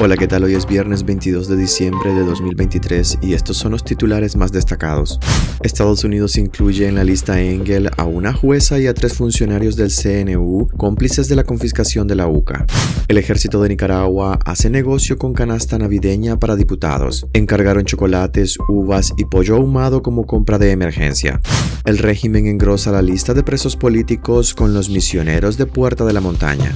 Hola, ¿qué tal? Hoy es viernes 22 de diciembre de 2023 y estos son los titulares más destacados. Estados Unidos incluye en la lista Engel a una jueza y a tres funcionarios del CNU cómplices de la confiscación de la UCA. El ejército de Nicaragua hace negocio con canasta navideña para diputados. Encargaron chocolates, uvas y pollo ahumado como compra de emergencia. El régimen engrosa la lista de presos políticos con los misioneros de Puerta de la Montaña.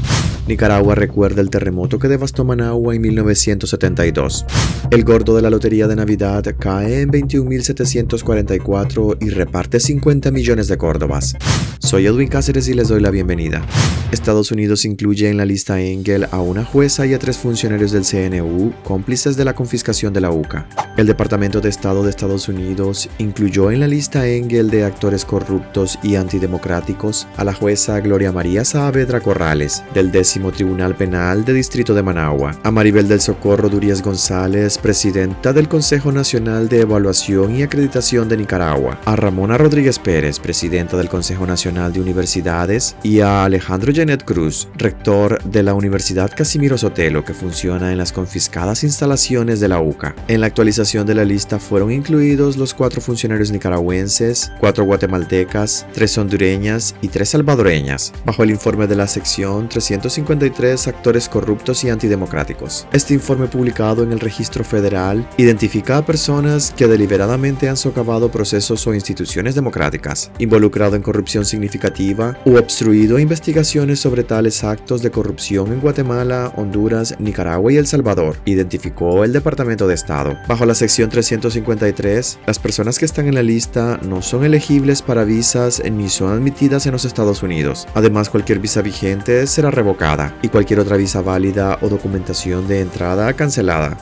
Nicaragua recuerda el terremoto que devastó Managua en 1972. El gordo de la Lotería de Navidad cae en 21.744 y reparte 50 millones de córdobas. Soy Edwin Cáceres y les doy la bienvenida. Estados Unidos incluye en la lista Engel a una jueza y a tres funcionarios del CNU cómplices de la confiscación de la UCA. El Departamento de Estado de Estados Unidos incluyó en la lista Engel de actores corruptos y antidemocráticos a la jueza Gloria María Saavedra Corrales, del décimo Tribunal Penal de Distrito de Managua, a Maribel del Socorro Durías González, presidenta del Consejo Nacional de Evaluación y Acreditación de Nicaragua, a Ramona Rodríguez Pérez, presidenta del Consejo Nacional de Universidades, y a Alejandro Janet Cruz, rector de la Universidad Casimiro Sotelo, que funciona en las confiscadas instalaciones de la UCA. En la actualización de la lista fueron incluidos los cuatro funcionarios nicaragüenses, cuatro guatemaltecas, tres hondureñas y tres salvadoreñas, bajo el informe de la sección 353 actores corruptos y antidemocráticos. Este informe publicado en el registro federal identifica a personas que deliberadamente han socavado procesos o instituciones democráticas, involucrado en corrupción significativa u obstruido investigaciones sobre tales actos de corrupción en Guatemala, Honduras, Nicaragua y El Salvador, identificó el Departamento de Estado. Bajo la sección 353, las personas que están en la lista no son elegibles para visas ni son admitidas en los Estados Unidos. Además, cualquier visa vigente será revocada y cualquier otra visa válida o documentación de entrada cancelada.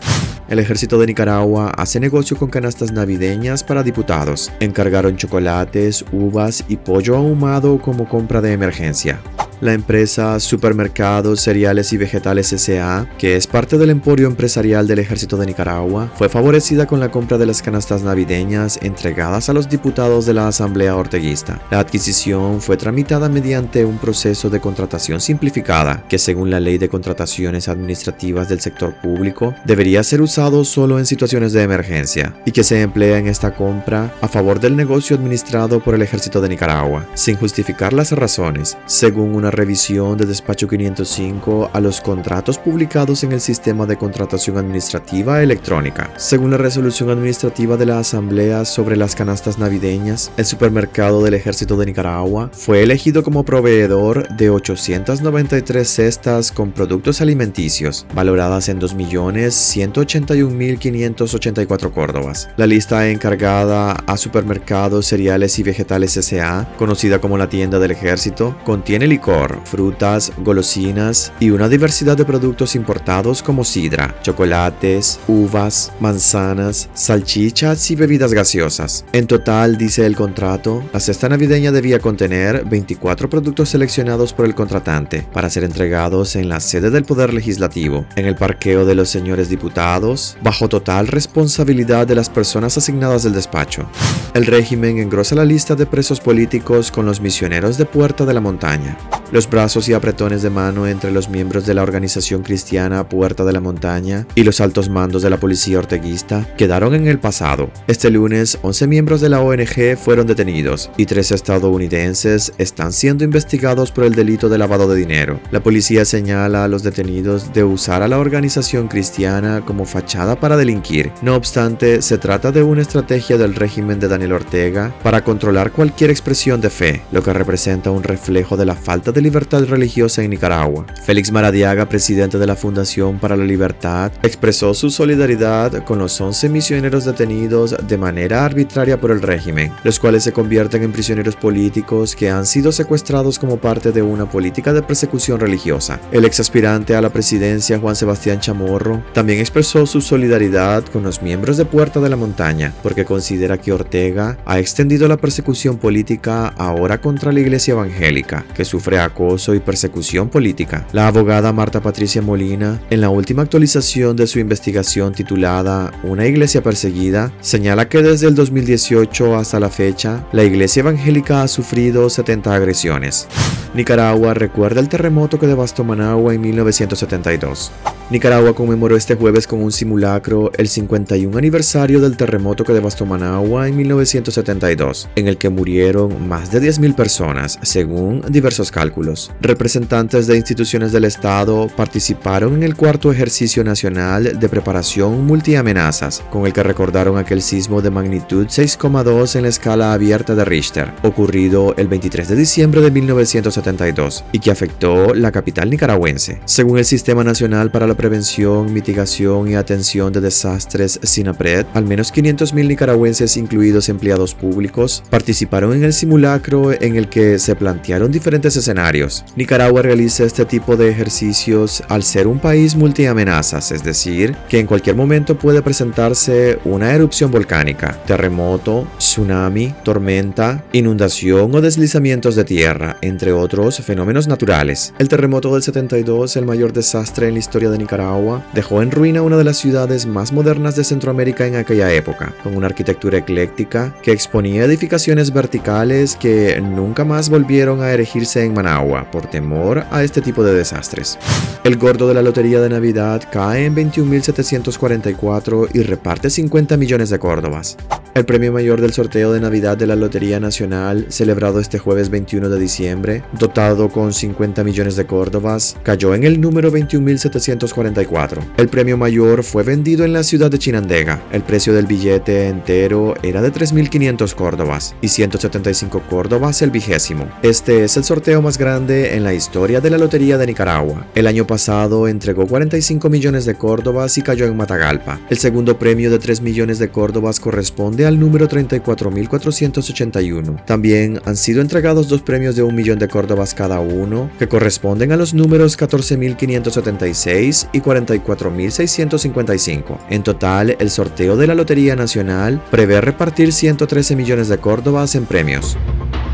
El ejército de Nicaragua hace negocio con canastas navideñas para diputados. Encargaron chocolates, uvas y pollo ahumado como compra de emergencia. La empresa Supermercados, Cereales y Vegetales S.A., que es parte del emporio empresarial del Ejército de Nicaragua, fue favorecida con la compra de las canastas navideñas entregadas a los diputados de la Asamblea Orteguista. La adquisición fue tramitada mediante un proceso de contratación simplificada, que según la Ley de Contrataciones Administrativas del Sector Público, debería ser usado solo en situaciones de emergencia, y que se emplea en esta compra a favor del negocio administrado por el Ejército de Nicaragua, sin justificar las razones, según una revisión de despacho 505 a los contratos publicados en el sistema de contratación administrativa electrónica. Según la resolución administrativa de la Asamblea sobre las canastas navideñas, el supermercado del Ejército de Nicaragua fue elegido como proveedor de 893 cestas con productos alimenticios, valoradas en 2.181.584 córdobas. La lista encargada a supermercados, cereales y vegetales S.A., conocida como la tienda del ejército, contiene licor frutas, golosinas y una diversidad de productos importados como sidra, chocolates, uvas, manzanas, salchichas y bebidas gaseosas. En total, dice el contrato, la cesta navideña debía contener 24 productos seleccionados por el contratante para ser entregados en la sede del Poder Legislativo, en el parqueo de los señores diputados, bajo total responsabilidad de las personas asignadas del despacho. El régimen engrosa la lista de presos políticos con los misioneros de Puerta de la Montaña. Los brazos y apretones de mano entre los miembros de la organización cristiana Puerta de la Montaña y los altos mandos de la policía orteguista quedaron en el pasado. Este lunes, 11 miembros de la ONG fueron detenidos y tres estadounidenses están siendo investigados por el delito de lavado de dinero. La policía señala a los detenidos de usar a la organización cristiana como fachada para delinquir. No obstante, se trata de una estrategia del régimen de Daniel Ortega para controlar cualquier expresión de fe, lo que representa un reflejo de la falta de libertad religiosa en Nicaragua. Félix Maradiaga, presidente de la Fundación para la Libertad, expresó su solidaridad con los 11 misioneros detenidos de manera arbitraria por el régimen, los cuales se convierten en prisioneros políticos que han sido secuestrados como parte de una política de persecución religiosa. El ex aspirante a la presidencia, Juan Sebastián Chamorro, también expresó su solidaridad con los miembros de Puerta de la Montaña, porque considera que Ortega ha extendido la persecución política ahora contra la iglesia evangélica, que sufre acoso y persecución política. La abogada Marta Patricia Molina, en la última actualización de su investigación titulada Una iglesia perseguida, señala que desde el 2018 hasta la fecha, la iglesia evangélica ha sufrido 70 agresiones. Nicaragua recuerda el terremoto que devastó Managua en 1972. Nicaragua conmemoró este jueves con un simulacro el 51 aniversario del terremoto que devastó Managua en 1972, en el que murieron más de 10.000 personas, según diversos cálculos. Representantes de instituciones del Estado participaron en el cuarto ejercicio nacional de preparación multiamenazas, con el que recordaron aquel sismo de magnitud 6,2 en la escala abierta de Richter, ocurrido el 23 de diciembre de 1972 y que afectó la capital nicaragüense. Según el Sistema Nacional para la Prevención, Mitigación y Atención de Desastres SINAPRED, al menos 500.000 nicaragüenses, incluidos empleados públicos, participaron en el simulacro en el que se plantearon diferentes escenarios. Nicaragua realiza este tipo de ejercicios al ser un país multiamenazas, es decir, que en cualquier momento puede presentarse una erupción volcánica, terremoto, tsunami, tormenta, inundación o deslizamientos de tierra, entre otros fenómenos naturales. El terremoto del 72, el mayor desastre en la historia de Nicaragua, dejó en ruina una de las ciudades más modernas de Centroamérica en aquella época, con una arquitectura ecléctica que exponía edificaciones verticales que nunca más volvieron a erigirse en Managua por temor a este tipo de desastres. El gordo de la Lotería de Navidad cae en 21.744 y reparte 50 millones de córdobas. El premio mayor del sorteo de Navidad de la Lotería Nacional, celebrado este jueves 21 de diciembre, dotado con 50 millones de córdobas, cayó en el número 21.744. El premio mayor fue vendido en la ciudad de Chinandega. El precio del billete entero era de 3.500 córdobas y 175 córdobas el vigésimo. Este es el sorteo más grande en la historia de la Lotería de Nicaragua. El año pasado entregó 45 millones de córdobas y cayó en Matagalpa. El segundo premio de 3 millones de córdobas corresponde al número 34.481. También han sido entregados dos premios de un millón de córdobas cada uno, que corresponden a los números 14.576 y 44.655. En total, el sorteo de la Lotería Nacional prevé repartir 113 millones de córdobas en premios.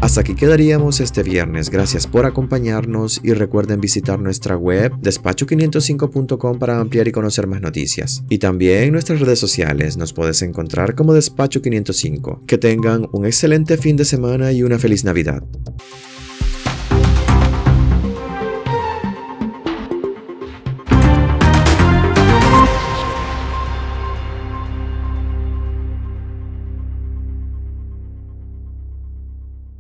Hasta aquí quedaríamos este viernes. Gracias por acompañarnos y recuerden visitar nuestra web despacho505.com para ampliar y conocer más noticias. Y también nuestras redes sociales nos puedes encontrar como Despacho 505. Que tengan un excelente fin de semana y una feliz Navidad.